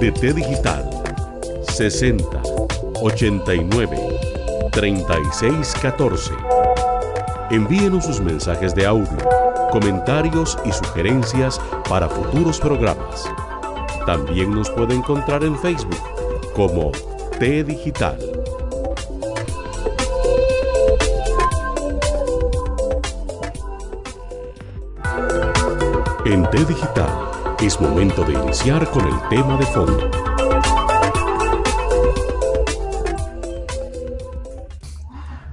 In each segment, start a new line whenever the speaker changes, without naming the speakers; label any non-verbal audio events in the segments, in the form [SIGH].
De T Digital 60 89 36 14. Envíenos sus mensajes de audio, comentarios y sugerencias para futuros programas. También nos puede encontrar en Facebook como T Digital. En T Digital es momento de iniciar con el tema de fondo.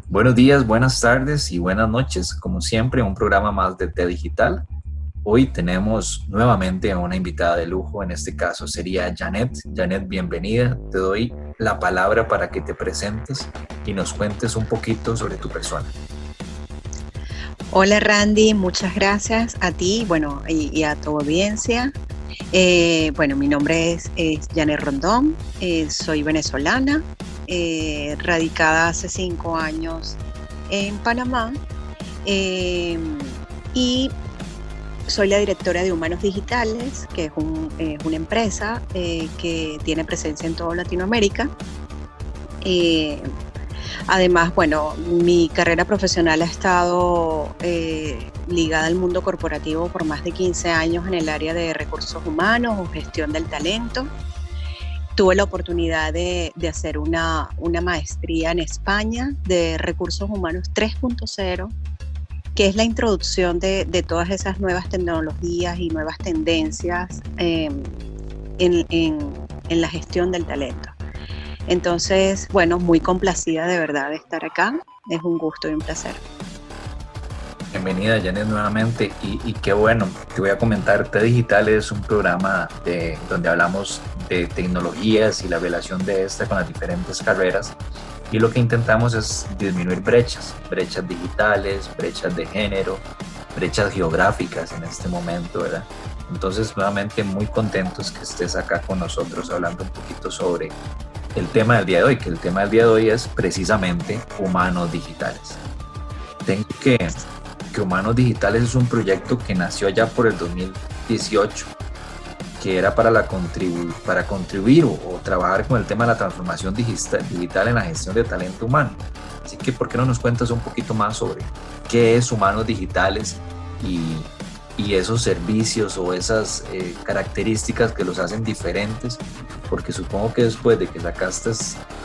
Buenos días, buenas tardes y buenas noches. Como siempre, un programa más de T Digital. Hoy tenemos nuevamente a una invitada de lujo, en este caso sería Janet. Janet, bienvenida. Te doy la palabra para que te presentes y nos cuentes un poquito sobre tu persona.
Hola Randy, muchas gracias a ti bueno, y, a tu audiencia. Eh, bueno, mi nombre es, Janet Rondón, eh, soy venezolana, eh, radicada hace cinco años en Panamá y soy la directora de Humanos Digitales, que es, es una empresa que tiene presencia en toda Latinoamérica. Además, bueno, mi carrera profesional ha estado eh, ligada al mundo corporativo por más de 15 años en el área de recursos humanos o gestión del talento. Tuve la oportunidad de, hacer una, maestría en España de recursos humanos 3.0, que es la introducción de, todas esas nuevas tecnologías y nuevas tendencias em, en la gestión del talento. Entonces, bueno, muy complacida de verdad de estar acá. Es un gusto y un placer.
Bienvenida Janet nuevamente y, qué bueno, te voy a comentar, T Digital es un programa de, donde hablamos de tecnologías y la relación de esta con las diferentes carreras y lo que intentamos es disminuir brechas, brechas digitales, brechas de género, brechas geográficas en este momento, ¿verdad? Entonces nuevamente muy contentos que estés acá con nosotros hablando un poquito sobre el tema del día de hoy, que el tema del día de hoy es precisamente humanos digitales. Tengo que, que Humanos Digitales es un proyecto que nació ya por el 2018, que era para, la para contribuir o, trabajar con el tema de la transformación digital, digital en la gestión de talento humano. Así que, ¿por qué no nos cuentas un poquito más sobre qué es Humanos Digitales y, y esos servicios o esas eh, características que los hacen diferentes, porque supongo que después de que sacaste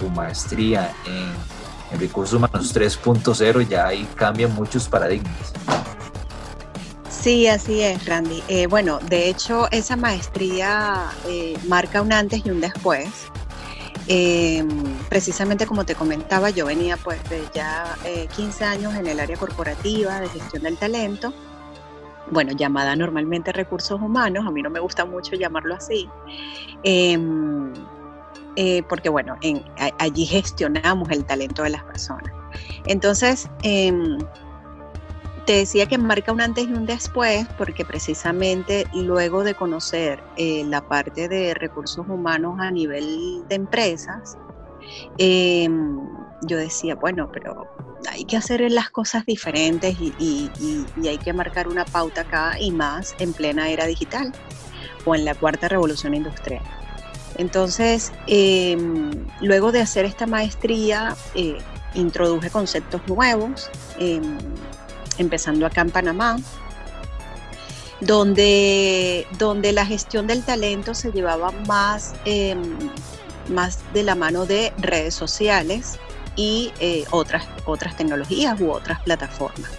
tu maestría en, recursos humanos 3.0 ya ahí cambian muchos paradigmas.
Sí, así es, Randy. Eh, bueno, de hecho, esa maestría eh, marca un antes y un después. precisamente como te comentaba, yo venía pues de ya 15 años en el área corporativa de gestión del talento bueno, llamada normalmente recursos humanos, a mí no me gusta mucho llamarlo así, em, eh, porque bueno, allí gestionamos el talento de las personas. Entonces, em, te decía que marca un antes y un después, porque precisamente luego de conocer eh, la parte de recursos humanos a nivel de empresas, em, yo decía, bueno, pero hay que hacer las cosas diferentes y, hay que marcar una pauta acá y más en plena era digital o en la cuarta revolución industrial. Entonces, em, luego de hacer esta maestría, eh, introduje conceptos nuevos, em, empezando acá en Panamá, donde, donde la gestión del talento se llevaba más, em, más de la mano de redes sociales, y eh, otras, otras tecnologías u otras plataformas.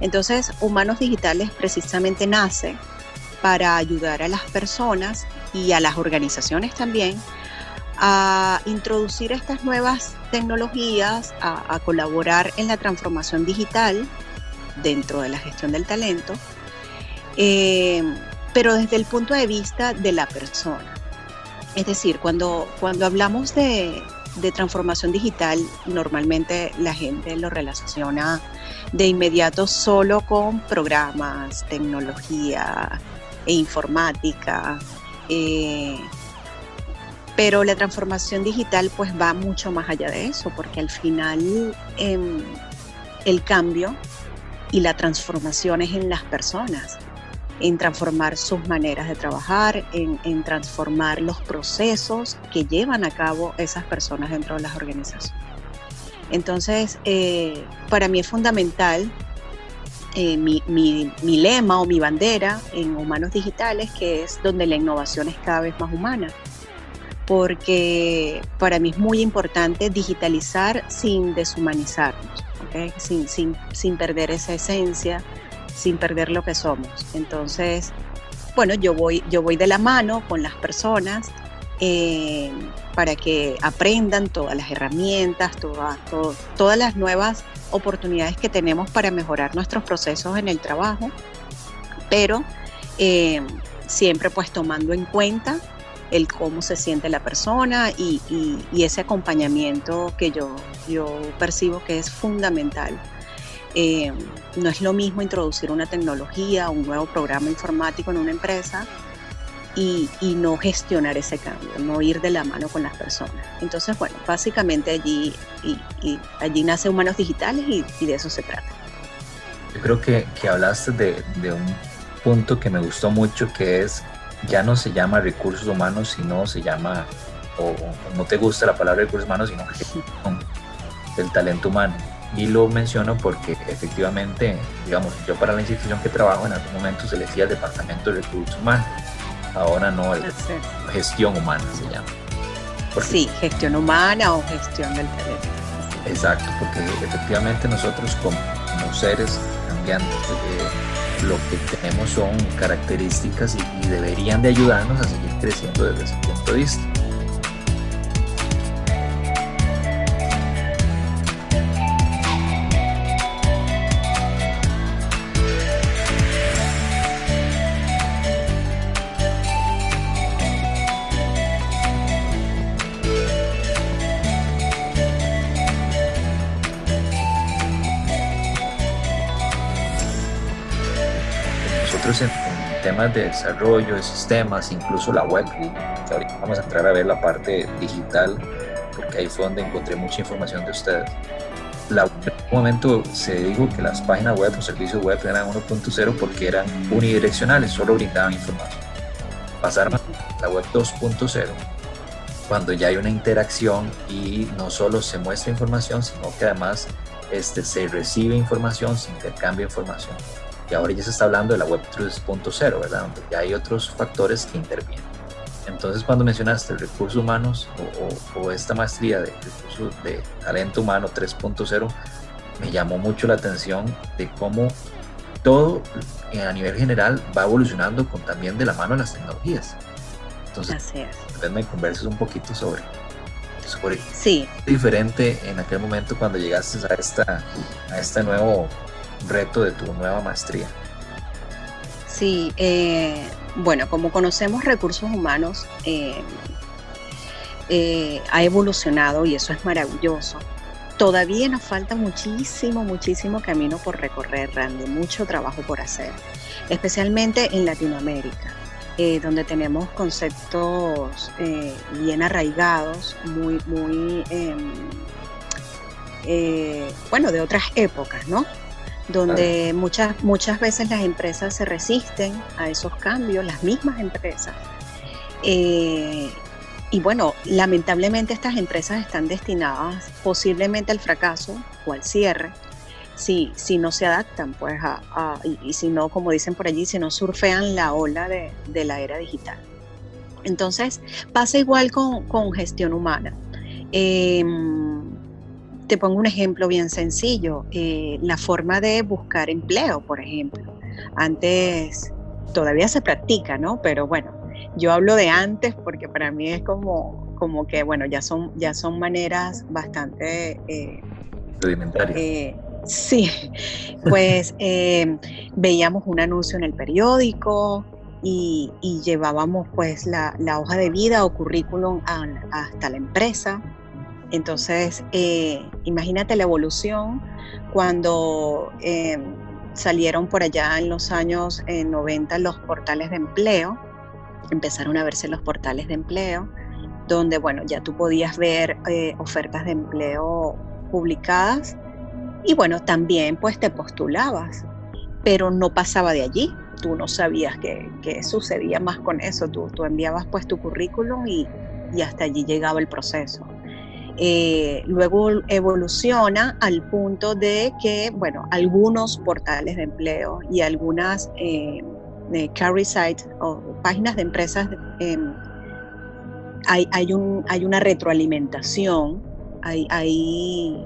Entonces, Humanos Digitales precisamente nace para ayudar a las personas y a las organizaciones también a introducir estas nuevas tecnologías, a, colaborar en la transformación digital dentro de la gestión del talento, eh, pero desde el punto de vista de la persona. Es decir, cuando, cuando hablamos de, de transformación digital, normalmente la gente lo relaciona de inmediato solo con programas, tecnología e informática. Eh, pero la transformación digital pues va mucho más allá de eso, porque al final em, el cambio y la transformación es en las personas, en transformar sus maneras de trabajar, en, transformar los procesos que llevan a cabo esas personas dentro de las organizaciones. Entonces, eh, para mí es fundamental eh, mi, mi, lema o mi bandera en Humanos Digitales, que es donde la innovación es cada vez más humana porque para mí es muy importante digitalizar sin deshumanizarnos, sin, sin, sin, perder esa esencia, sin perder lo que somos. Entonces, bueno, yo voy, yo voy de la mano con las personas eh, para que aprendan todas las herramientas, todas las nuevas oportunidades que tenemos para mejorar nuestros procesos en el trabajo, pero eh, siempre pues tomando en cuenta el cómo se siente la persona y, ese acompañamiento que yo, yo percibo que es fundamental. Eh, no es lo mismo introducir una tecnología, un nuevo programa informático en una empresa y, no gestionar ese cambio, no ir de la mano con las personas. Entonces, bueno, básicamente allí, y, allí nace Humanos Digitales y, de eso se trata.
Yo creo que, que hablaste de, de un punto que me gustó mucho, que es ya no se llama recursos humanos, sino se llama, o, no te gusta la palabra recursos humanos, sino del [LAUGHS] talento humano. Y lo menciono porque efectivamente, digamos, yo para la institución que trabajo en algún momento se le decía el Departamento de Recursos Humanos, ahora no, el gestión humana se llama.
sí, gestión humana o gestión del talento.
Exacto, porque efectivamente nosotros como, seres cambiantes, eh, lo que tenemos son características y, deberían de ayudarnos a seguir creciendo desde ese punto de vista. Temas de desarrollo de sistemas, incluso la web, que ahorita vamos a entrar a ver la parte digital, porque ahí fue donde encontré mucha información de ustedes. La, en un momento se dijo que las páginas web o servicios web eran 1.0 porque eran unidireccionales, solo brindaban información. Pasaron a la web 2.0 cuando ya hay una interacción y no solo se muestra información, sino que además este, se recibe información, se intercambia información y ahora ya se está hablando de la Web 3.0, ¿verdad? Donde ya hay otros factores que intervienen. Entonces, cuando mencionaste recursos humanos o, esta maestría de, de talento humano 3.0, me llamó mucho la atención de cómo todo eh, a nivel general va evolucionando con también de la mano de las tecnologías. Entonces, entonces me converses un poquito sobre, sobre
sí.
diferente en aquel momento cuando llegaste a, esta, a este nuevo reto de tu nueva maestría?
Sí, eh, bueno, como conocemos recursos humanos, eh, eh, ha evolucionado y eso es maravilloso. Todavía nos falta muchísimo, muchísimo camino por recorrer, Randy, mucho trabajo por hacer, especialmente en Latinoamérica, donde tenemos conceptos bien arraigados, muy, muy, em, bueno, de otras épocas, ¿no? Donde muchas, muchas veces las empresas se resisten a esos cambios, las mismas empresas. Eh, y bueno, lamentablemente estas empresas están destinadas posiblemente al fracaso o al cierre si, si no se adaptan, pues, a, y, si no, como dicen por allí, si no surfean la ola de, la era digital. Entonces, pasa igual con, gestión humana. Eh, te pongo un ejemplo bien sencillo, eh, la forma de buscar empleo, por ejemplo. Antes todavía se practica, ¿no? Pero bueno, yo hablo de antes porque para mí es como, como que, bueno, ya son, ya son maneras bastante...
Eh, Rudimentarias.
Eh, sí, pues [LAUGHS] veíamos un anuncio en el periódico y, llevábamos pues la, hoja de vida o currículum hasta la empresa. Entonces, imagínate la evolución cuando salieron por allá en los años 90 los portales de empleo, empezaron a verse los portales de empleo, donde, bueno, ya tú podías ver eh, ofertas de empleo publicadas y, bueno, también pues te postulabas, pero no pasaba de allí. Tú no sabías qué, sucedía más con eso. Tú, tú enviabas pues tu currículum y, y hasta allí llegaba el proceso. Eh, luego evoluciona al punto de que, bueno, algunos portales de empleo y algunas eh, carry sites o páginas de empresas, em, hay, hay, un, hay, una retroalimentación, hay, hay,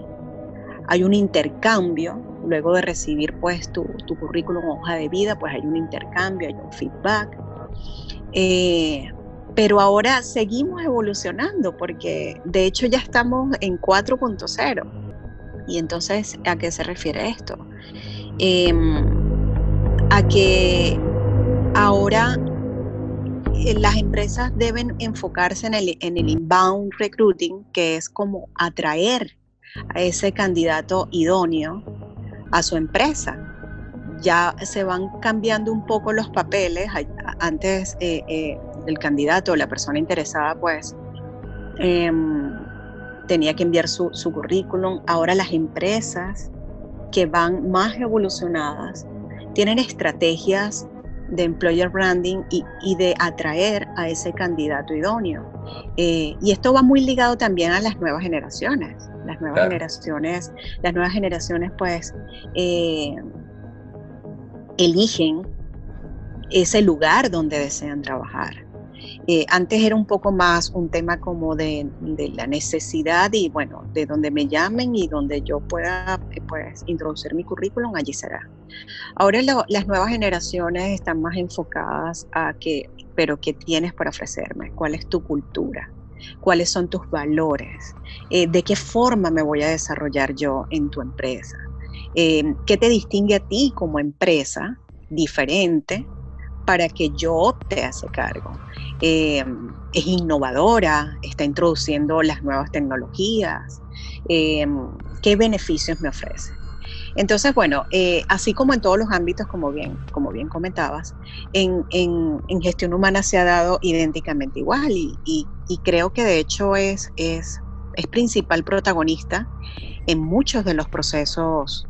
un intercambio, luego de recibir pues tu, currículum hoja de vida, pues hay un intercambio, hay un feedback. Eh, pero ahora seguimos evolucionando porque de hecho ya estamos en 4.0. Y entonces, ¿a qué se refiere esto? Em, a que ahora eh, las empresas deben enfocarse en el, en el inbound recruiting, que es como atraer a ese candidato idóneo a su empresa. Ya se van cambiando un poco los papeles. Antes eh, eh, el candidato o la persona interesada pues em, tenía que enviar su, currículum. Ahora las empresas que van más evolucionadas tienen estrategias de employer branding y, de atraer a ese candidato idóneo. Eh, y esto va muy ligado también a las nuevas generaciones. Las nuevas generaciones, las nuevas generaciones pues eh, eligen ese lugar donde desean trabajar. Eh, antes era un poco más un tema como de, la necesidad y bueno, de donde me llamen y donde yo pueda pues, introducir mi currículum, allí será. Ahora las nuevas generaciones están más enfocadas a que, pero ¿qué tienes para ofrecerme? ¿Cuál es tu cultura? ¿Cuáles son tus valores? Eh, ¿De qué forma me voy a desarrollar yo en tu empresa? Eh, ¿Qué te distingue a ti como empresa diferente para que yo te hace cargo? Eh, es innovadora, está introduciendo las nuevas tecnologías, eh, qué beneficios me ofrece. Entonces, bueno, eh, así como en todos los ámbitos, como bien, como bien comentabas, en, gestión humana se ha dado idénticamente igual y, creo que de hecho es, es, es, principal protagonista en muchos de los procesos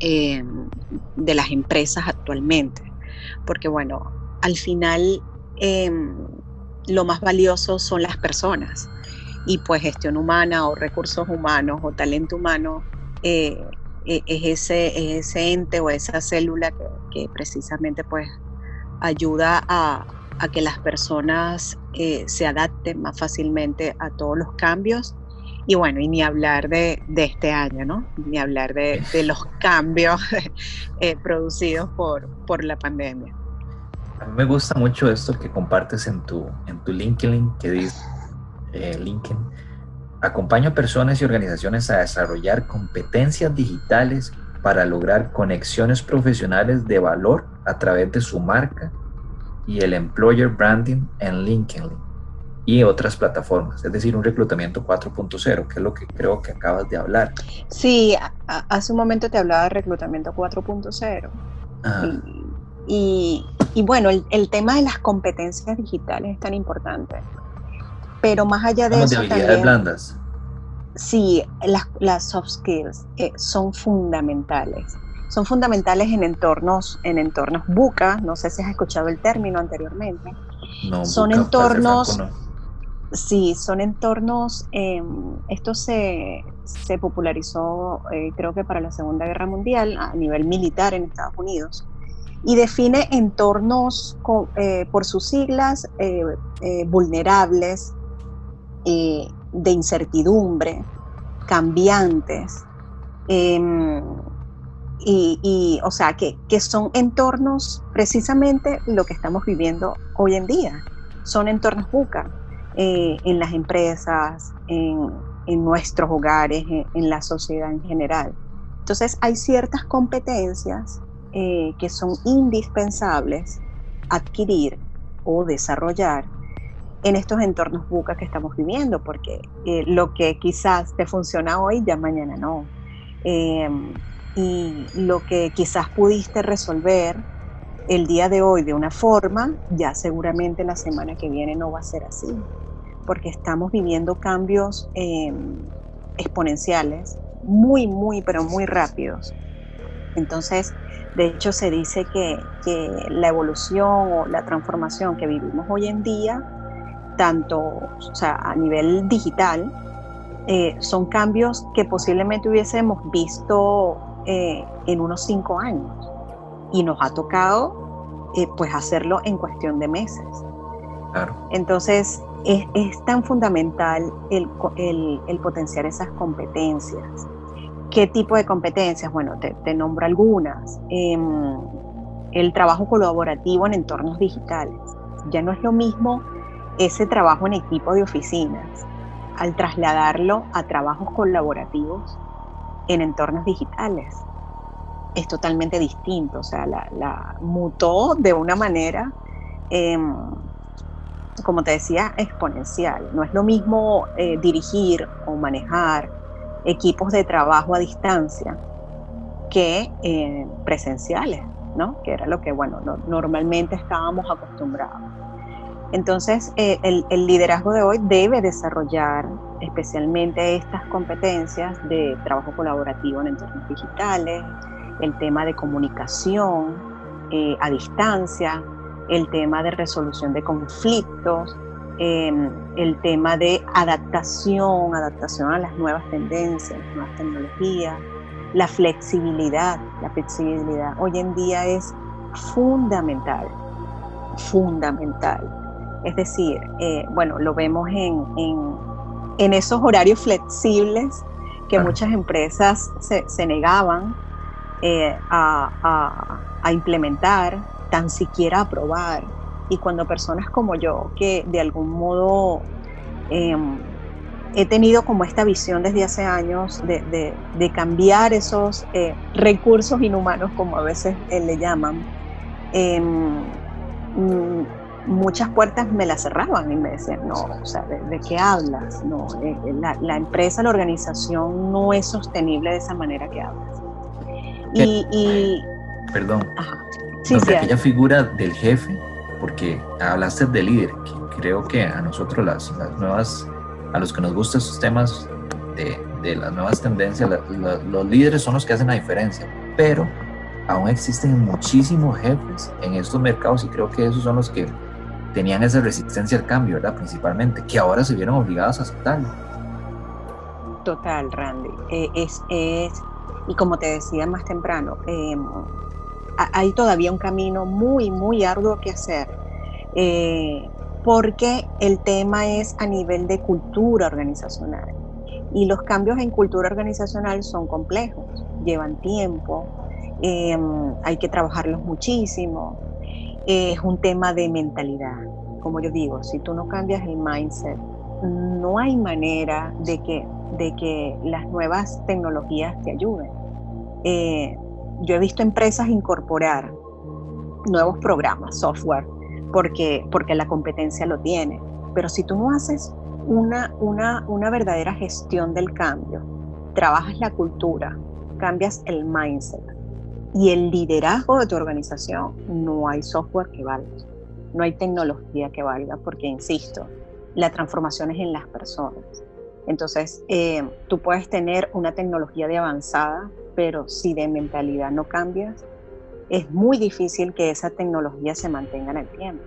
de las empresas actualmente. Porque bueno, al final Em, lo más valioso son las personas. Y pues gestión humana o recursos humanos o talento humano eh, e, es, ese, ese ente o esa célula que, precisamente pues ayuda a, que las personas eh, se adapten más fácilmente a todos los cambios. Y bueno, y ni hablar de, este año, ¿no? Ni hablar de, los [LAUGHS] cambios [LAUGHS] eh, producidos por, por la pandemia.
A mí me gusta mucho esto que compartes en tu, en tu LinkedIn, que dice eh, LinkedIn. Acompaño a personas y organizaciones a desarrollar competencias digitales para lograr conexiones profesionales de valor a través de su marca y el employer branding en LinkedIn y otras plataformas, es decir, un reclutamiento 4.0, que es lo que creo que acabas de hablar.
Sí, hace un momento te hablaba de reclutamiento 4.0. Y, y bueno, el, tema de las competencias digitales es tan importante. Pero más allá de eso.
De habilidades blandas.
Sí, las, las soft skills eh, son fundamentales. Son fundamentales en entornos, en entornos buca. No sé si has escuchado el término anteriormente. No, son entornos. Sí, son entornos. Em, esto se, se popularizó, eh, creo que para la Segunda Guerra Mundial a nivel militar en Estados Unidos y define entornos eh, por sus siglas eh, eh, vulnerables, de incertidumbre, cambiantes, em, y, o sea, que, que son entornos precisamente lo que estamos viviendo hoy en día. Son entornos buca eh, en las empresas, en, en nuestros hogares, en, la sociedad en general. Entonces hay ciertas competencias eh, que son indispensables adquirir o desarrollar en estos entornos buca que estamos viviendo, porque eh, lo que quizás te funciona hoy, ya mañana no. Em, y lo que quizás pudiste resolver el día de hoy de una forma, ya seguramente la semana que viene no va a ser así, porque estamos viviendo cambios em, exponenciales, muy, muy, pero muy rápidos. Entonces, de hecho, se dice que, que la evolución o la transformación que vivimos hoy en día tanto o sea, a nivel digital, eh, son cambios que posiblemente hubiésemos visto eh, en unos cinco años y nos ha tocado eh, pues hacerlo en cuestión de meses. Entonces es, es, tan fundamental el, el, potenciar esas competencias. ¿Qué tipo de competencias? Bueno, te, nombro algunas. Em, el trabajo colaborativo en entornos digitales. Ya no es lo mismo ese trabajo en equipo de oficinas, al trasladarlo a trabajos colaborativos en entornos digitales, es totalmente distinto, o sea, la, mutó de una manera, em, como te decía, exponencial. No es lo mismo eh, dirigir o manejar equipos de trabajo a distancia que eh, presenciales, ¿no? Que era lo que, bueno, normalmente estábamos acostumbrados. Entonces, eh, el, liderazgo de hoy debe desarrollar especialmente estas competencias de trabajo colaborativo en entornos digitales, el tema de comunicación eh, a distancia, el tema de resolución de conflictos, em, el tema de adaptación, adaptación a las nuevas tendencias, nuevas tecnologías, la flexibilidad, la flexibilidad hoy en día es fundamental, fundamental. Es decir, eh, bueno, lo vemos en, en, esos horarios flexibles que muchas empresas se, negaban eh, a, a, implementar, tan siquiera aprobar. Y cuando personas como yo, que de algún modo em, he tenido como esta visión desde hace años de, de, cambiar esos eh, recursos inhumanos, como a veces le llaman, em, mm, muchas puertas me las cerraban y me decían, no, o sea, ¿de, qué hablas? No, eh, eh, la, empresa, la organización no es sostenible de esa manera que hablas.
Y, Perdón. Sí, sí, aquella figura del jefe, porque hablaste de líder, que creo que a nosotros las, nuevas, a los que nos gustan esos temas de, de las nuevas tendencias, los líderes son los que hacen la diferencia, pero aún existen muchísimos jefes en estos mercados y creo que esos son los que tenían esa resistencia al cambio, ¿verdad? Principalmente, que ahora se vieron obligados a aceptarlo.
Total, Randy. Eh, es, es, y como te decía más temprano, em, hay todavía un camino muy, muy arduo que hacer, eh, porque el tema es a nivel de cultura organizacional. Y los cambios en cultura organizacional son complejos, llevan tiempo, em, hay que trabajarlos muchísimo es un tema de mentalidad. Como yo digo, si tú no cambias el mindset, no hay manera de que, de que las nuevas tecnologías te ayuden. Eh, yo he visto empresas incorporar nuevos programas, software, porque, porque la competencia lo tiene. Pero si tú no haces una, una, una verdadera gestión del cambio, trabajas la cultura, cambias el mindset, y el liderazgo de tu organización, no hay software que valga, no hay tecnología que valga, porque, insisto, la transformación es en las personas. Entonces, eh, tú puedes tener una tecnología de avanzada, pero si de mentalidad no cambias, es muy difícil que esa tecnología se mantenga en el tiempo.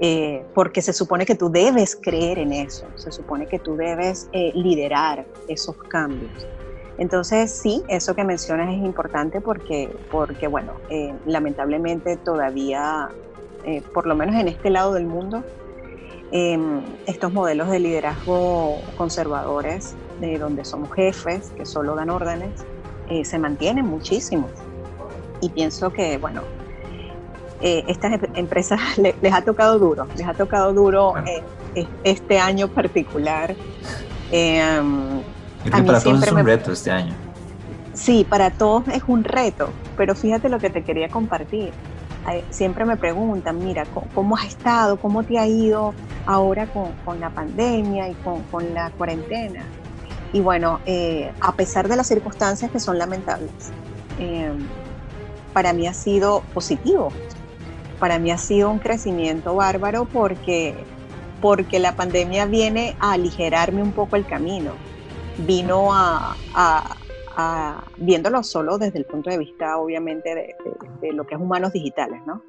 Eh, porque se supone que tú debes creer en eso, se supone que tú debes eh, liderar esos cambios. Entonces, sí, eso que mencionas es importante porque, porque bueno, eh, lamentablemente todavía, eh, por lo menos en este lado del mundo, em, estos modelos de liderazgo conservadores, de donde somos jefes, que solo dan órdenes, eh, se mantienen muchísimo. y pienso que, bueno, eh, estas em-, empresas [LAUGHS] les ha tocado duro, les ha tocado duro eh, este año particular.
Eh, para todos es un reto este año.
Sí, para todos es un reto, pero fíjate lo que te quería compartir. Siempre me preguntan, mira, ¿cómo has estado? ¿Cómo te ha ido ahora con, la pandemia y con, la cuarentena? Y bueno, a pesar de las circunstancias que son lamentables, para mí ha sido positivo, para mí ha sido un crecimiento bárbaro porque, porque la pandemia viene a aligerarme un poco el camino, vino a, viéndolo solo desde el punto de vista obviamente de, lo que es humanos digitales, ¿no?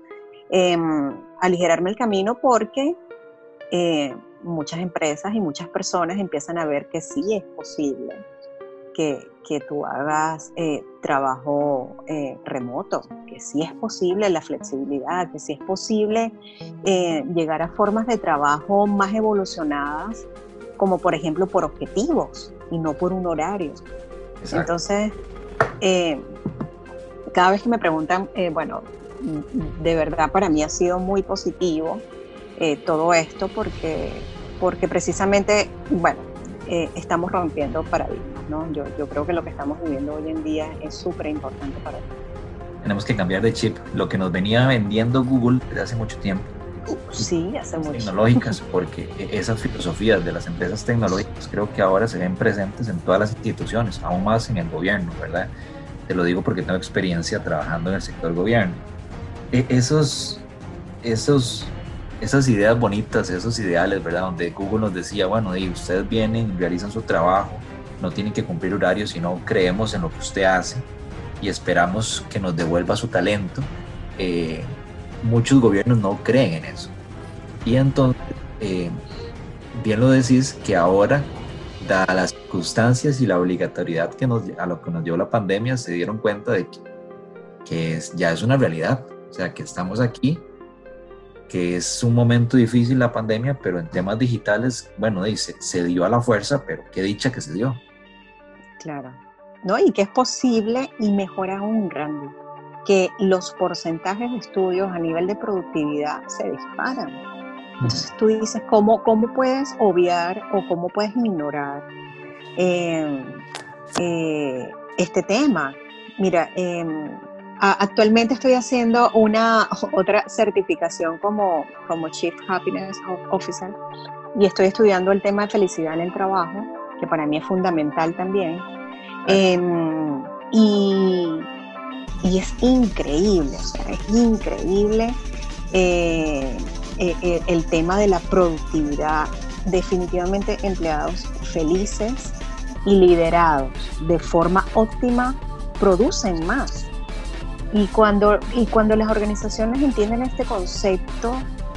Em, aligerarme el camino porque eh, muchas empresas y muchas personas empiezan a ver que sí es posible que, tú hagas eh, trabajo eh, remoto, que sí es posible la flexibilidad, que sí es posible eh, llegar a formas de trabajo más evolucionadas, como por ejemplo por objetivos y no por un horario. Entonces, cada vez que me preguntan, bueno, de verdad para mí ha sido muy positivo todo esto porque, porque precisamente, bueno, estamos rompiendo paradigmas. Yo, yo creo que lo que estamos viviendo hoy en día es súper importante para ti.
Tenemos que cambiar de chip. Lo que nos venía vendiendo Google desde hace mucho tiempo.
Sí, hace mucho.
Tecnológicas, porque e, esas filosofías de las empresas tecnológicas creo que ahora se ven presentes en todas las instituciones, aún más en el gobierno, ¿verdad? Te lo digo porque tengo experiencia trabajando en el sector gobierno. E, esos, esos esas ideas bonitas, esos ideales, ¿verdad? Donde Google nos decía, bueno, y ustedes vienen, realizan su trabajo, no tienen que cumplir horarios, sino creemos en lo que usted hace y esperamos que nos devuelva su talento. Eh, muchos gobiernos no creen en eso. Y entonces, eh, bien lo decís, que ahora, dadas las circunstancias y la obligatoriedad que nos, a lo que nos dio la pandemia, se dieron cuenta de que, que ya es una realidad. O sea, que estamos aquí que es un momento difícil la pandemia, pero en temas digitales, bueno, dice, se dio a la fuerza, pero qué dicha que se dio.
Claro. ¿No? Y que es posible y mejor aún, Randy, que los porcentajes de estudios a nivel de productividad se disparan. Entonces tú dices, ¿cómo, cómo puedes obviar o cómo puedes ignorar em, eh, este tema? Mira, em, actualmente estoy haciendo una otra certificación como, como Chief Happiness Officer y estoy estudiando el tema de felicidad en el trabajo que para mí es fundamental también. Em, y, es increíble, o sea, es increíble eh, eh, eh, el tema de la productividad. Definitivamente empleados felices y liderados de forma óptima producen más. Y cuando, y cuando las organizaciones entienden este concepto,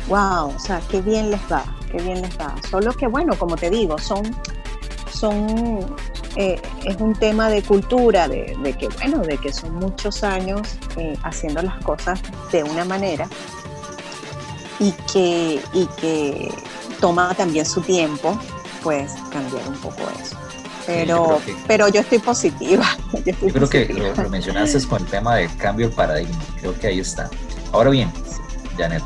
wow, o sea, qué bien les va, qué bien les va. Solo que, bueno, como te digo, son son, eh, es un tema de cultura, de, que, bueno, de que son muchos años eh, haciendo las cosas de una manera y que, y que toma también su tiempo, pues cambiar un poco eso. Pero, yo pero yo estoy positiva. [LAUGHS]
Yo, creo que lo, mencionaste con el tema del cambio de paradigma, creo que ahí está. Ahora bien, Janet,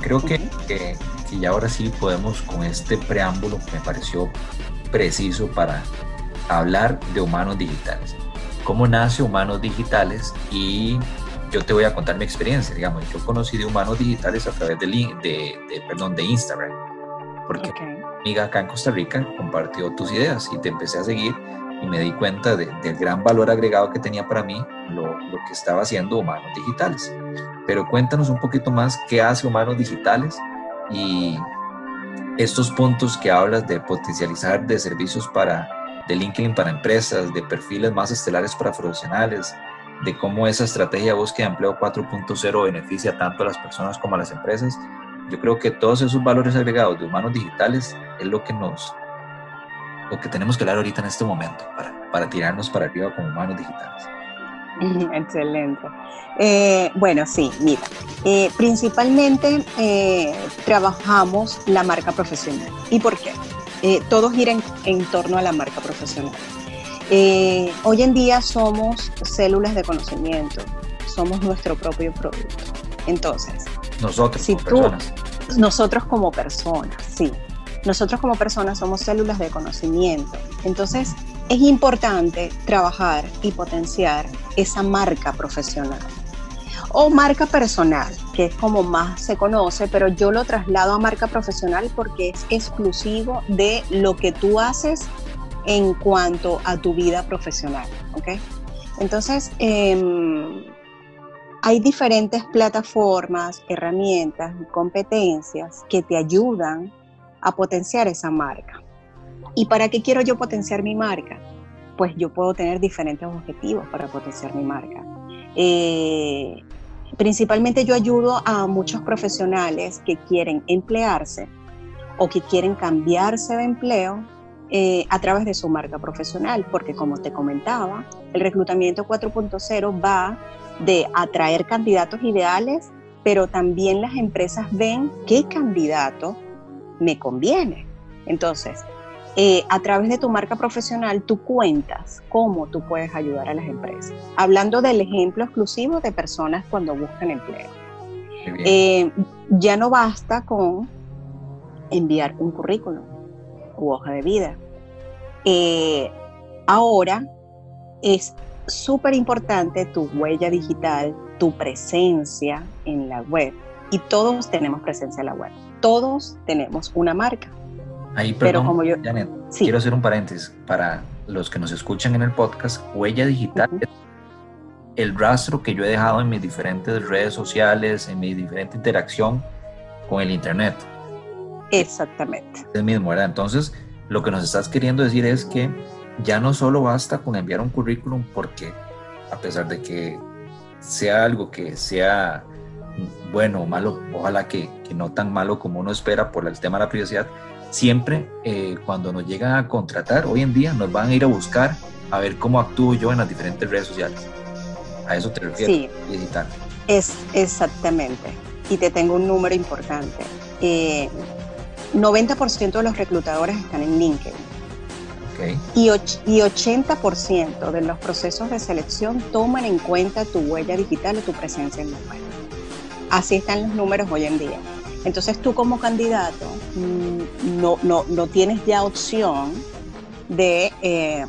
creo que, que, que ya ahora sí podemos con este preámbulo, me pareció preciso para hablar de humanos digitales. ¿Cómo nace Humanos Digitales? Y yo te voy a contar mi experiencia. Digamos, yo conocí de Humanos Digitales a través de, de, perdón, de Instagram, porque mi amiga acá en Costa Rica compartió tus ideas y te empecé a seguir y me di cuenta del gran valor agregado que tenía para mí lo, lo que estaba haciendo Humanos Digitales. Pero cuéntanos un poquito más qué hace Humanos Digitales y estos puntos que hablas de potencializar de servicios para de LinkedIn para empresas, de perfiles más estelares para profesionales, de cómo esa estrategia de búsqueda de empleo 4.0 beneficia tanto a las personas como a las empresas. Yo creo que todos esos valores agregados de humanos digitales es lo que nos lo que tenemos que hablar ahorita en este momento para, para tirarnos para arriba como humanos digitales. [LAUGHS]
Excelente. Eh, bueno, sí, mira, eh, principalmente eh, trabajamos la marca profesional. ¿Y por qué? todos giran en torno a la marca profesional. hoy en día somos células de conocimiento somos nuestro propio producto. Entonces,
nosotros como personas.
Nosotros como personas, sí. Nosotros como personas somos células de conocimiento. Entonces, es importante trabajar y potenciar esa marca profesional o marca personal, que es como más se conoce, pero yo lo traslado a marca profesional porque es exclusivo de lo que tú haces en cuanto a tu vida profesional. ¿ok? Entonces, em, hay diferentes plataformas, herramientas y competencias que te ayudan a potenciar esa marca. ¿Y para qué quiero yo potenciar mi marca? Pues yo puedo tener diferentes objetivos para potenciar mi marca. Eh, principalmente yo ayudo a muchos profesionales que quieren emplearse o que quieren cambiarse de empleo eh, a través de su marca profesional, porque como te comentaba, el reclutamiento 4.0 va de atraer candidatos ideales, pero también las empresas ven qué candidato me conviene. Entonces, eh, a través de tu marca profesional, tú cuentas cómo tú puedes ayudar a las empresas. Hablando del ejemplo exclusivo de personas cuando buscan empleo. Eh, ya no basta con enviar un currículum u hoja de vida. Eh, ahora es súper importante tu huella digital, tu presencia en la web. Y todos tenemos presencia en la web. Todos tenemos una marca.
Ahí, pero como yo, quiero hacer un paréntesis para los que nos escuchan en el podcast. Huella digital es el rastro que yo he dejado en mis diferentes redes sociales, en mi diferente interacción con el Internet.
Exactamente.
Es mismo, ¿verdad? Entonces, lo que nos estás queriendo decir es que ya no solo basta con enviar un currículum porque a pesar de que sea algo que sea bueno o malo, ojalá que, que, no tan malo como uno espera por el tema de la privacidad, siempre eh, cuando nos llegan a contratar, hoy en día nos van a ir a buscar a ver cómo actúo yo en las diferentes redes sociales. A eso te refieres, sí, digital.
Es exactamente. Y te tengo un número importante. Eh, 90% de los reclutadores están en LinkedIn. Y, y 80% de los procesos de selección toman en cuenta tu huella digital o tu presencia en la web. Así están los números hoy en día. Entonces tú como candidato mm, no, no, no tienes ya opción de... Eh,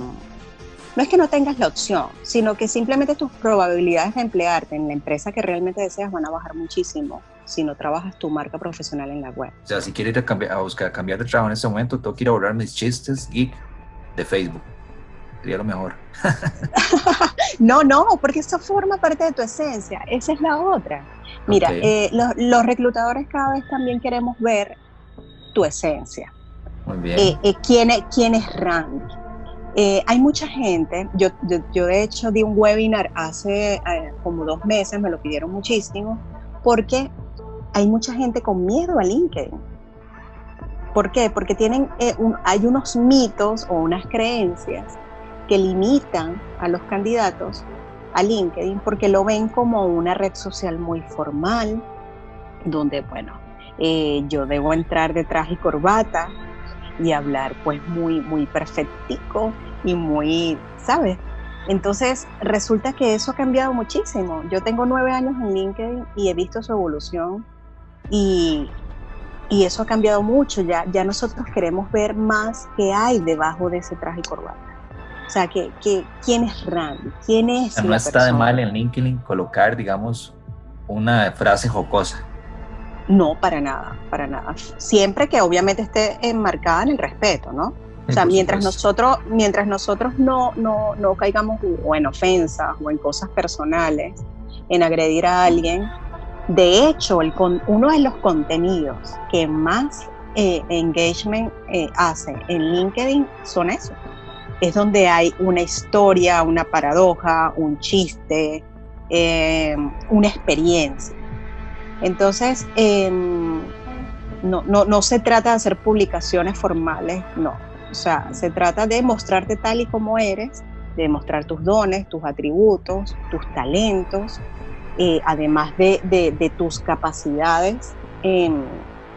no es que no tengas la opción, sino que simplemente tus probabilidades de emplearte en la empresa que realmente deseas van a bajar muchísimo si no trabajas tu marca profesional en la web.
O sea, si quiero ir a, cambiar, a buscar cambiar de trabajo en ese momento, tengo que ir a borrar mis chistes geek de Facebook. Sería lo mejor. [LAUGHS]
no, no, porque eso forma parte de tu esencia. Esa es la otra. Mira, eh, los, reclutadores cada vez también queremos ver tu esencia.
Muy bien. Eh,
eh, ¿quién, es, ¿Quién es Randy? hay mucha gente, yo, yo, de hecho di un webinar hace como dos meses, me lo pidieron muchísimo, porque hay mucha gente con miedo a LinkedIn. ¿Por qué? Porque tienen, hay unos mitos o unas creencias que limitan a los candidatos a LinkedIn porque lo ven como una red social muy formal, donde, bueno, eh, yo debo entrar de traje y corbata y hablar pues muy, muy perfectico y muy, ¿sabes? Entonces resulta que eso ha cambiado muchísimo. Yo tengo nueve años en LinkedIn y he visto su evolución y, y eso ha cambiado mucho. Ya, ya nosotros queremos ver más qué hay debajo de ese traje y corbata. O sea, que, ¿quién es Randy? ¿Quién es
No está de mal en LinkedIn colocar, digamos, una frase jocosa.
No, para nada, para nada. Siempre que obviamente esté enmarcada en el respeto, ¿no? O sea, mientras nosotros, mientras nosotros no, no, no caigamos o en ofensas o en cosas personales, en agredir a alguien, de hecho, uno de los contenidos que más eh, engagement eh, hace en LinkedIn son esos es donde hay una historia, una paradoja, un chiste, eh, una experiencia. Entonces, em, no, no, se trata de hacer publicaciones formales, no. O sea, se trata de mostrarte tal y como eres, de mostrar tus dones, tus atributos, tus talentos, eh, además de, tus capacidades en,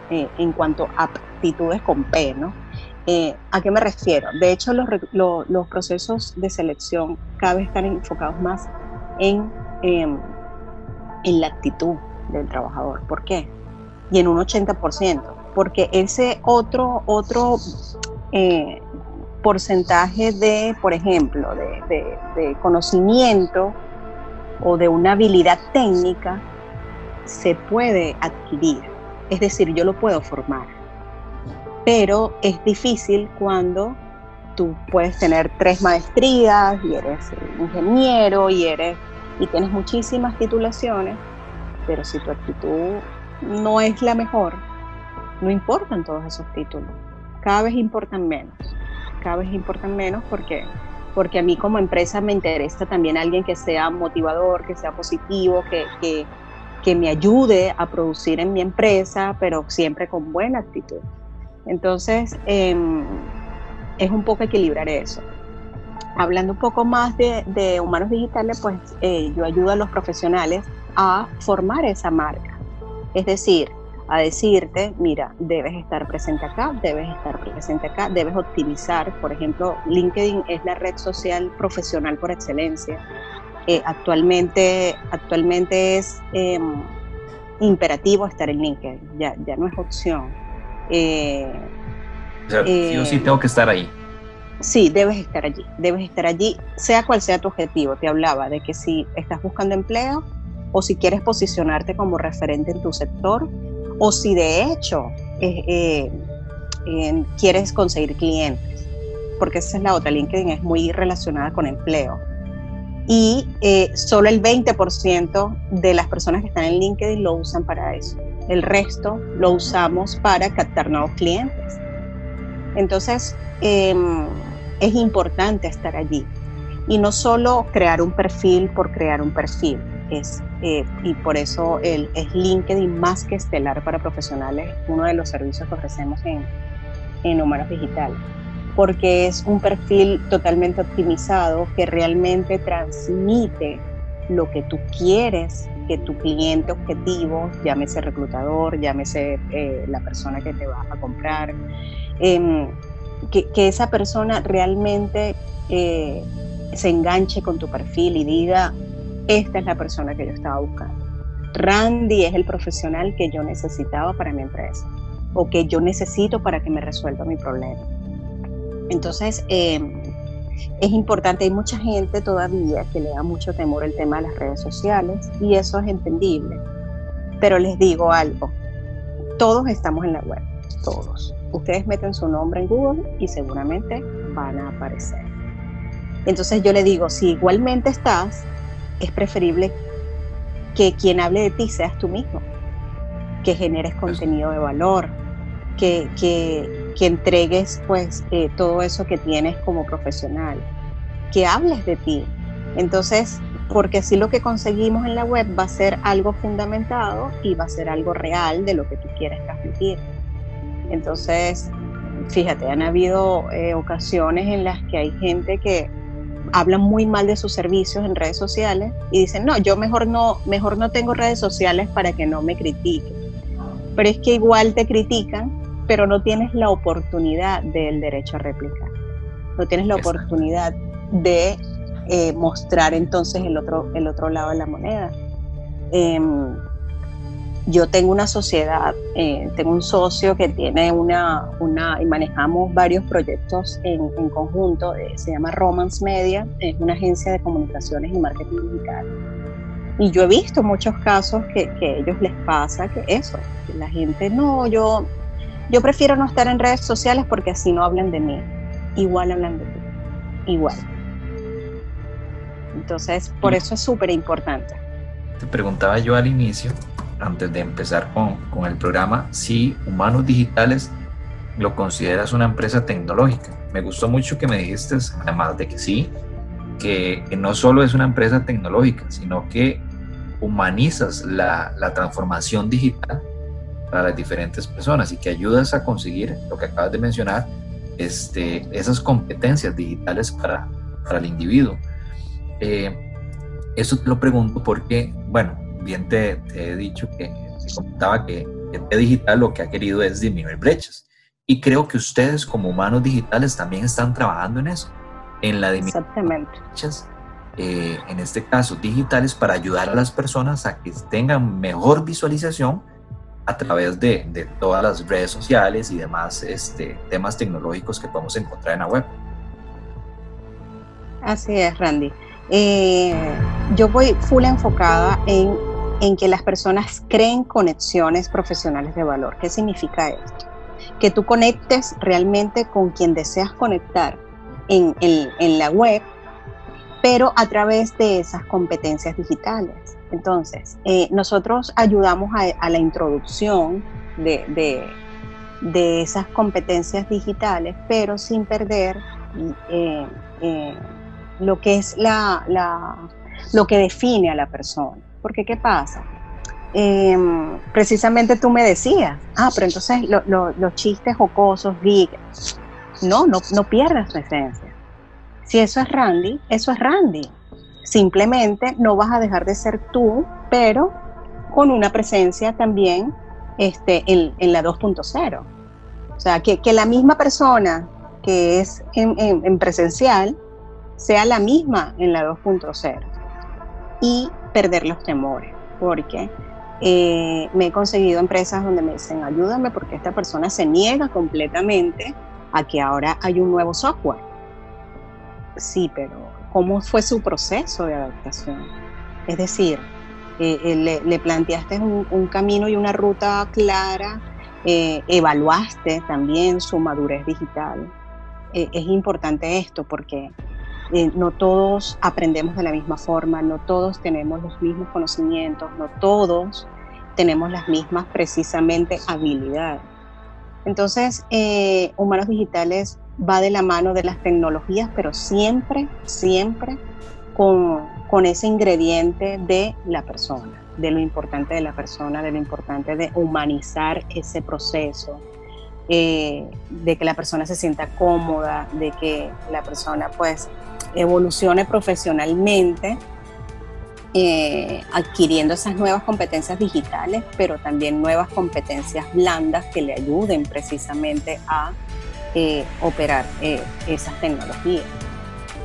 eh, en cuanto a aptitudes con P, ¿no? Eh, ¿A qué me refiero? De hecho, los, procesos de selección cada vez están enfocados más en em, en la actitud del trabajador. ¿Por qué? Y en un 80%, porque ese otro, otro porcentaje de, por ejemplo, de, conocimiento o de una habilidad técnica se puede adquirir. Es decir, yo lo puedo formar. Pero es difícil cuando tú puedes tener tres maestrías y eres ingeniero y eres y tienes muchísimas titulaciones, pero si tu actitud no es la mejor, no importan todos esos títulos. Cada vez importan menos. Cada vez importan menos porque porque a mí como empresa me interesa también alguien que sea motivador, que sea positivo, que, que, me ayude a producir en mi empresa, pero siempre con buena actitud. Entonces, em, es un poco equilibrar eso. Hablando un poco más de, humanos digitales, pues eh, yo ayudo a los profesionales a formar esa marca. Es decir, a decirte, mira, debes estar presente acá, debes estar presente acá, debes optimizar. Por ejemplo, LinkedIn es la red social profesional por excelencia. Eh, actualmente, actualmente es em, imperativo estar en LinkedIn, ya, ya no es opción.
Eh, o sea, sí o sí tengo que estar ahí.
Sí, debes estar allí, debes estar allí, sea cual sea tu objetivo. Te hablaba de que si estás buscando empleo o si quieres posicionarte como referente en tu sector o si de hecho eh, eh, quieres conseguir clientes, porque esa es la otra, LinkedIn es muy relacionada con empleo. Y eh, solo el 20% de las personas que están en LinkedIn lo usan para eso. El resto lo usamos para captar nuevos clientes. Entonces, em, es importante estar allí. Y no solo crear un perfil por crear un perfil, es, eh, y por eso el, es LinkedIn más que estelar para profesionales, uno de los servicios que ofrecemos en, en Humanos Digitales, porque es un perfil totalmente optimizado que realmente transmite lo que tú quieres que tu cliente objetivo, llámese reclutador, llámese eh, la persona que te va a comprar, em, que, esa persona realmente eh, se enganche con tu perfil y diga, esta es la persona que yo estaba buscando. Randy es el profesional que yo necesitaba para mi empresa o que yo necesito para que me resuelva mi problema. Entonces, em, es importante, hay mucha gente todavía que le da mucho temor el tema de las redes sociales y eso es entendible. Pero les digo algo, todos estamos en la web, todos. Ustedes meten su nombre en Google y seguramente van a aparecer. Entonces yo le digo, si igualmente estás, es preferible que quien hable de ti seas tú mismo, que generes contenido de valor, que, que, que entregues pues eh, todo eso que tienes como profesional, que hables de ti. Entonces, porque así lo que conseguimos en la web va a ser algo fundamentado y va a ser algo real de lo que tú quieres transmitir. Entonces, fíjate, han habido eh, ocasiones en las que hay gente que habla muy mal de sus servicios en redes sociales y dicen, no, yo mejor no, mejor no tengo redes sociales para que no me critiquen. Pero es que igual te critican, pero no tienes la oportunidad del derecho a réplica. No tienes la oportunidad de eh, mostrar entonces el otro, el otro lado de la moneda. Em, yo tengo una sociedad, eh, tengo un socio que tiene una, una y manejamos varios proyectos en, en conjunto, eh, se llama Romance Media, es una agencia de comunicaciones y marketing digital. Y yo he visto muchos casos que, que a ellos les pasa que eso, que la gente, no, yo, yo prefiero no estar en redes sociales porque así no hablan de mí. Igual hablan de ti, igual. Entonces, por eso es súper importante.
Te preguntaba yo al inicio, antes de empezar con, con, el programa, si Humanos Digitales lo consideras una empresa tecnológica. Me gustó mucho que me dijiste, además de que sí, que, que no solo es una empresa tecnológica, sino que humanizas la, la transformación digital para las diferentes personas y que ayudas a conseguir lo que acabas de mencionar, este, esas competencias digitales para, para el individuo. Eh, eso te lo pregunto porque, bueno, bien te, he dicho que te comentaba que el digital lo que ha querido es disminuir brechas. Y creo que ustedes como humanos digitales también están trabajando en eso, en la disminución de brechas eh, en este caso digitales, para ayudar a las personas a que tengan mejor visualización a través de, de todas las redes sociales y demás este, temas tecnológicos que podemos encontrar en la web.
Así es, Randy. Eh, yo voy full enfocada en, en que las personas creen conexiones profesionales de valor. ¿Qué significa esto? Que tú conectes realmente con quien deseas conectar en, la web, pero a través de esas competencias digitales. Entonces, eh, nosotros ayudamos a, la introducción de, esas competencias digitales, pero sin perder eh, eh, lo que es la, lo que define a la persona. Porque, ¿qué pasa? Em, precisamente tú me decías, ah, pero entonces los chistes jocosos, geek, no, no, no pierdas tu esencia. Si eso es Randy, eso es Randy. Simplemente no vas a dejar de ser tú, pero con una presencia también este, en, la 2.0. O sea, que, la misma persona que es en, presencial sea la misma en la 2.0 y perder los temores, porque eh, me he conseguido empresas donde me dicen, ayúdame porque esta persona se niega completamente a que ahora hay un nuevo software. Sí, pero cómo fue su proceso de adaptación. Es decir, eh, eh, le, planteaste un, camino y una ruta clara, evaluaste también su madurez digital. es importante esto porque no todos aprendemos de la misma forma, no todos tenemos los mismos conocimientos, no todos tenemos las mismas precisamente habilidades. Entonces, Humanos Digitales va de la mano de las tecnologías, pero siempre, siempre con, ese ingrediente de la persona, de lo importante de la persona, de lo importante de humanizar ese proceso, eh, de que la persona se sienta cómoda, de que la persona pues evolucione profesionalmente, eh, adquiriendo esas nuevas competencias digitales, pero también nuevas competencias blandas que le ayuden precisamente a eh, operar eh, esas tecnologías.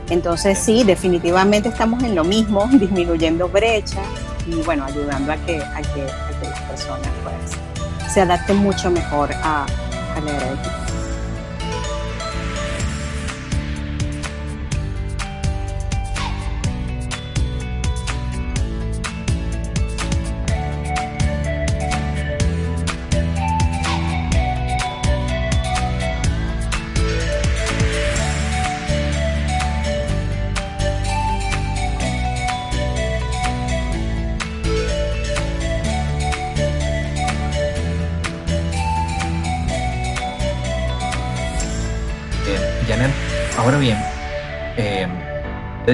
Entonces sí, definitivamente estamos en lo mismo, [LAUGHS] disminuyendo brechas y bueno, ayudando a que, a que, las personas pues, se adapten mucho mejor a, a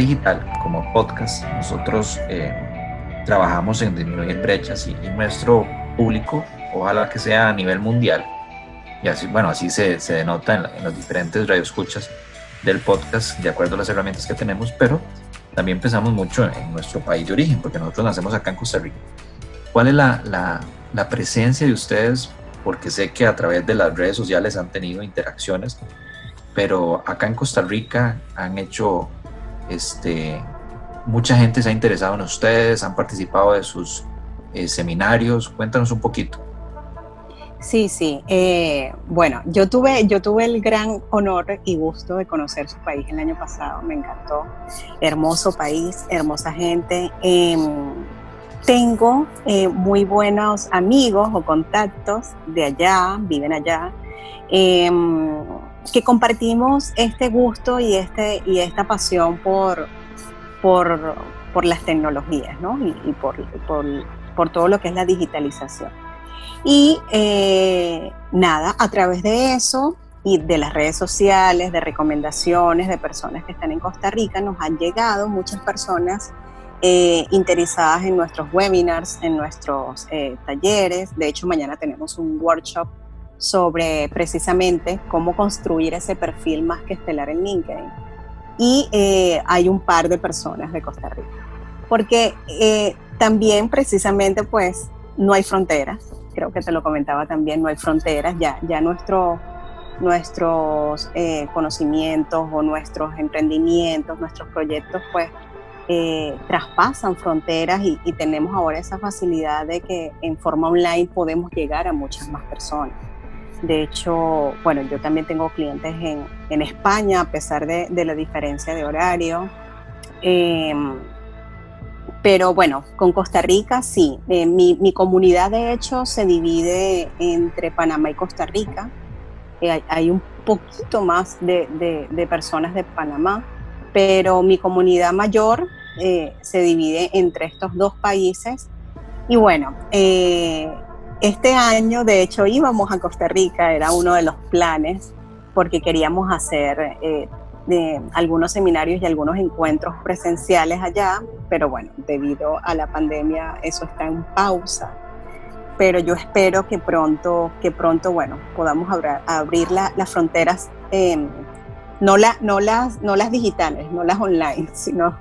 digital
como podcast, nosotros eh, trabajamos en disminuir brechas y, nuestro público, ojalá que sea a nivel mundial, y así, bueno, así se, se denota en, en, los diferentes radioescuchas del podcast de acuerdo a las herramientas que tenemos, pero también pensamos mucho en nuestro país de origen, porque nosotros nacemos acá en Costa Rica. ¿Cuál es la, la, la presencia de ustedes? Porque sé que a través de las redes sociales han tenido interacciones pero acá en Costa Rica han hecho, este, mucha gente se ha interesado en ustedes, han participado de sus eh, seminarios. Cuéntanos un poquito.
Sí, sí. Eh, bueno, yo tuve, yo tuve el gran honor y gusto de conocer su país el año pasado. Me encantó. Hermoso país, hermosa gente. Em, tengo eh, muy buenos amigos o contactos de allá, viven allá. Que compartimos este gusto y, este, y esta pasión por, por, por las tecnologías ¿no? y, por, por, por, todo lo que es la digitalización. Y eh, nada, a través de eso y de las redes sociales, de recomendaciones de personas que están en Costa Rica, nos han llegado muchas personas eh, interesadas en nuestros webinars, en nuestros eh, talleres. De hecho, mañana tenemos un workshop sobre precisamente cómo construir ese perfil más que estelar en LinkedIn. Y eh, hay un par de personas de Costa Rica. Porque eh, también precisamente pues no hay fronteras, creo que te lo comentaba también, no hay fronteras, ya, ya nuestro, nuestros eh, conocimientos o nuestros emprendimientos, nuestros proyectos pues eh, traspasan fronteras y, tenemos ahora esa facilidad de que en forma online podemos llegar a muchas más personas. De hecho, bueno, yo también tengo clientes en, en España, a pesar de, de, la diferencia de horario. Em, pero bueno, con Costa Rica sí. Eh, mi, mi, comunidad de hecho se divide entre Panamá y Costa Rica. Eh, hay, un poquito más de, de, de personas de Panamá pero mi comunidad mayor eh, se divide entre estos dos países. Y bueno, este año de hecho íbamos a Costa Rica, era uno de los planes, porque queríamos hacer eh, algunos seminarios y algunos encuentros presenciales allá, pero bueno, debido a la pandemia eso está en pausa. Pero yo espero que pronto, que pronto, bueno, podamos abrir, las fronteras no, no, las, no las digitales, no las online, [LAUGHS] sino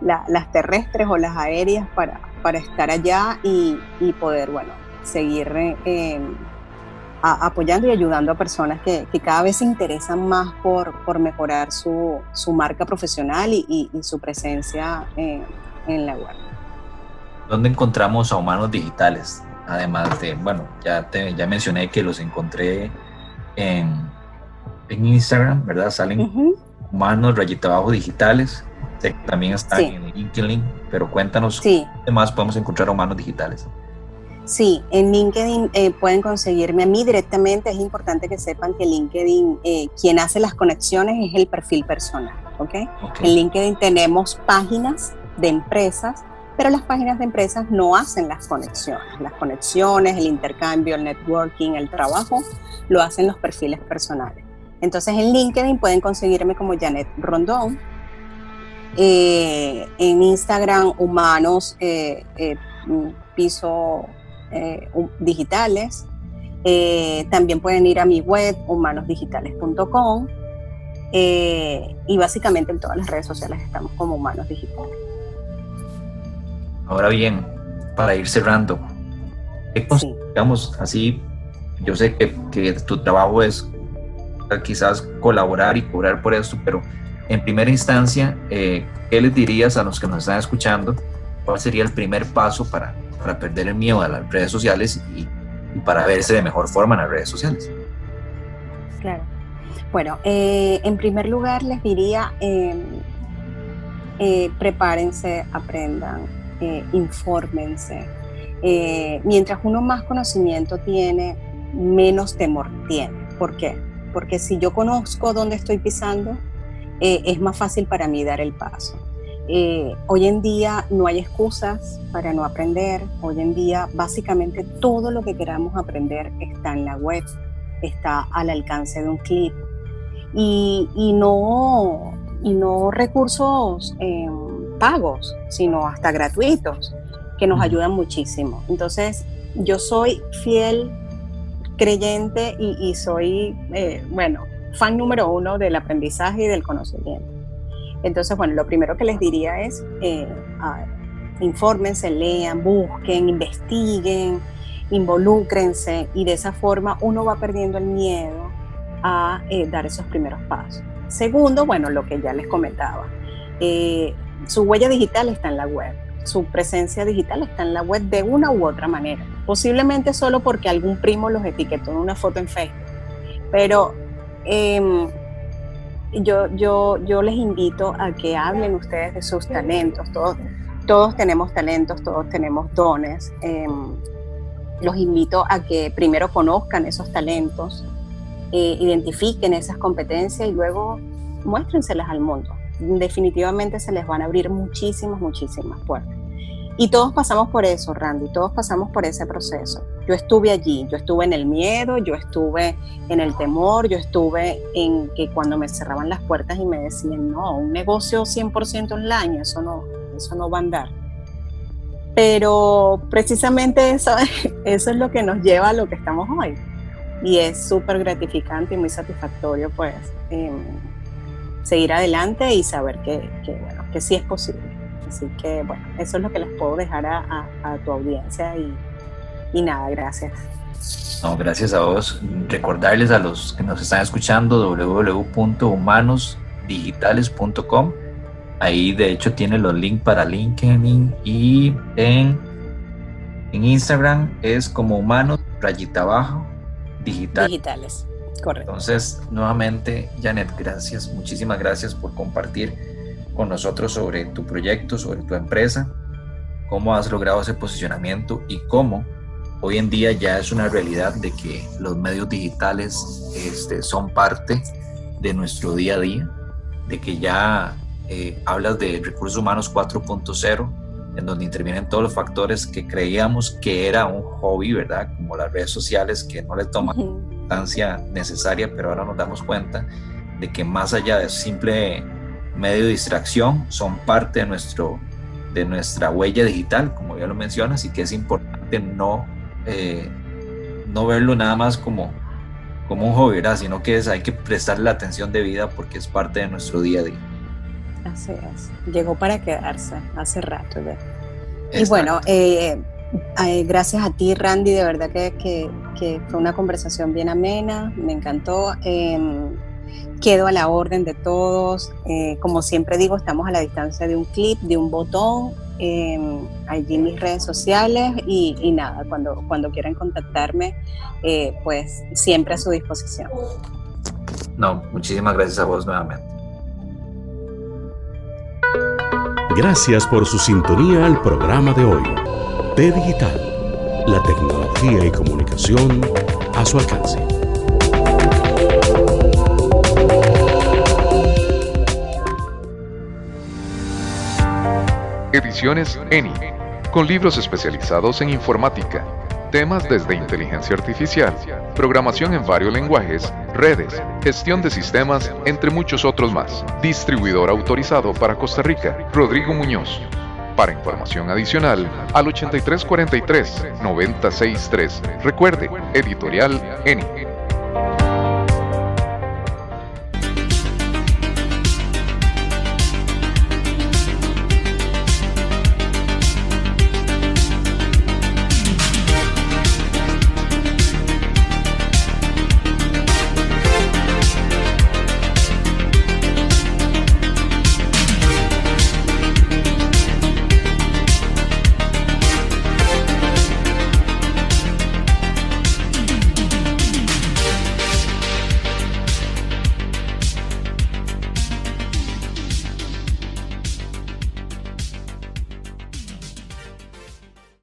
las terrestres o las aéreas para, para estar allá y, poder, bueno, seguir eh, apoyando y ayudando a personas que, cada vez se interesan más por, por mejorar su, marca profesional y, su presencia en la web.
¿Dónde encontramos a humanos digitales? Además de, bueno, ya, te, ya mencioné que los encontré en en Instagram, ¿verdad? Salen humanos, rayita abajo digitales. también están en LinkedIn, pero cuéntanos sí. qué más podemos encontrar humanos digitales.
Sí, en LinkedIn eh, pueden conseguirme a mí directamente. Es importante que sepan que LinkedIn, eh, quien hace las conexiones es el perfil personal. ¿okay? En LinkedIn tenemos páginas de empresas, pero las páginas de empresas no hacen las conexiones. Las conexiones, el intercambio, el networking, el trabajo, lo hacen los perfiles personales. Entonces en LinkedIn pueden conseguirme como Janet Rondón. Eh, en Instagram, humanos, eh, eh, digitales. también pueden ir a mi web, humanosdigitales.com. y básicamente en todas las redes sociales estamos como humanos digitales.
Ahora bien, para ir cerrando, digamos así, yo sé que, que tu trabajo es quizás colaborar y cobrar por esto, pero en primera instancia, eh, ¿qué les dirías a los que nos están escuchando? ¿Cuál sería el primer paso para, para perder el miedo a las redes sociales y, para verse de mejor forma en las redes sociales?
Claro. Bueno, eh, en primer lugar les diría, em, eh, prepárense, aprendan, infórmense. mientras uno más conocimiento tiene, menos temor tiene. ¿Por qué? porque si yo conozco dónde estoy pisando, eh, es más fácil para mí dar el paso. Eh, hoy en día no hay excusas para no aprender. Hoy en día básicamente todo lo que queramos aprender está en la web, está al alcance de un clip. Y, no, y no recursos em, pagos, sino hasta gratuitos, que nos ayudan muchísimo. Entonces, yo soy fiel creyente y, soy, eh, bueno, fan número uno del aprendizaje y del conocimiento. Entonces, bueno, lo primero que les diría es, eh, infórmense, lean, busquen, investiguen, involúcrense y de esa forma uno va perdiendo el miedo a eh, dar esos primeros pasos. Segundo, bueno, lo que ya les comentaba, su huella digital está en la web su presencia digital está en la web de una u otra manera. Posiblemente solo porque algún primo los etiquetó en una foto en Facebook. Pero em, yo, yo, yo les invito a que hablen ustedes de sus talentos. Todos, todos tenemos talentos, todos tenemos dones. Em, los invito a que primero conozcan esos talentos, eh, identifiquen esas competencias y luego muéstrenselas al mundo definitivamente se les van a abrir muchísimas, muchísimas puertas. Y todos pasamos por eso, Randy, todos pasamos por ese proceso. Yo estuve allí, yo estuve en el miedo, yo estuve en el temor, yo estuve en que cuando me cerraban las puertas y me decían, no, un negocio 100% online, eso no, eso no va a andar. Pero precisamente eso, [LAUGHS] eso es lo que nos lleva a lo que estamos hoy. Y es súper gratificante y muy satisfactorio, pues, seguir adelante y saber que, bueno, que sí es posible. Así que bueno, eso es lo que les puedo dejar a, tu audiencia y, y, nada, gracias.
No, gracias a vos. Recordarles a los que nos están escuchando www.humanosdigitales.com Ahí de hecho tiene los links para LinkedIn y en, en Instagram es como humanos, rayita abajo, digital.
digitales. Correcto.
Entonces, nuevamente, Janet, gracias, muchísimas gracias por compartir con nosotros sobre tu proyecto, sobre tu empresa, cómo has logrado ese posicionamiento y cómo hoy en día ya es una realidad de que los medios digitales este, son parte de nuestro día a día, de que ya eh, hablas de recursos humanos 4.0, en donde intervienen todos los factores que creíamos que era un hobby, ¿verdad? Como las redes sociales que no le toman importancia necesaria, pero ahora nos damos cuenta de que más allá de simple medio de distracción, son parte de, nuestro, de nuestra huella digital, como ya lo mencionas, y que es importante no, eh, no verlo nada más como, como un hobby, ¿verdad? sino que es, hay que prestarle la atención de vida porque es parte de nuestro día a día.
Así es, llegó para quedarse hace rato. Y bueno, eh, eh, gracias a ti, Randy, de verdad que, que, que, fue una conversación bien amena, me encantó. Quedo a la orden de todos. Eh, como siempre digo, estamos a la distancia de un clip, de un botón, eh, allí en mis redes sociales y, y, nada, cuando, cuando quieran contactarme, eh, pues siempre a su disposición.
No, muchísimas gracias a vos nuevamente.
Gracias por su sintonía al programa de hoy. T Digital, la tecnología y comunicación a su alcance.
Ediciones ENI, con libros especializados en informática, temas desde inteligencia artificial, programación en varios lenguajes, redes, gestión de sistemas, entre muchos otros más. Distribuidor autorizado para Costa Rica, Rodrigo Muñoz. Para información adicional, al 8343-963. Recuerde, editorial ENI.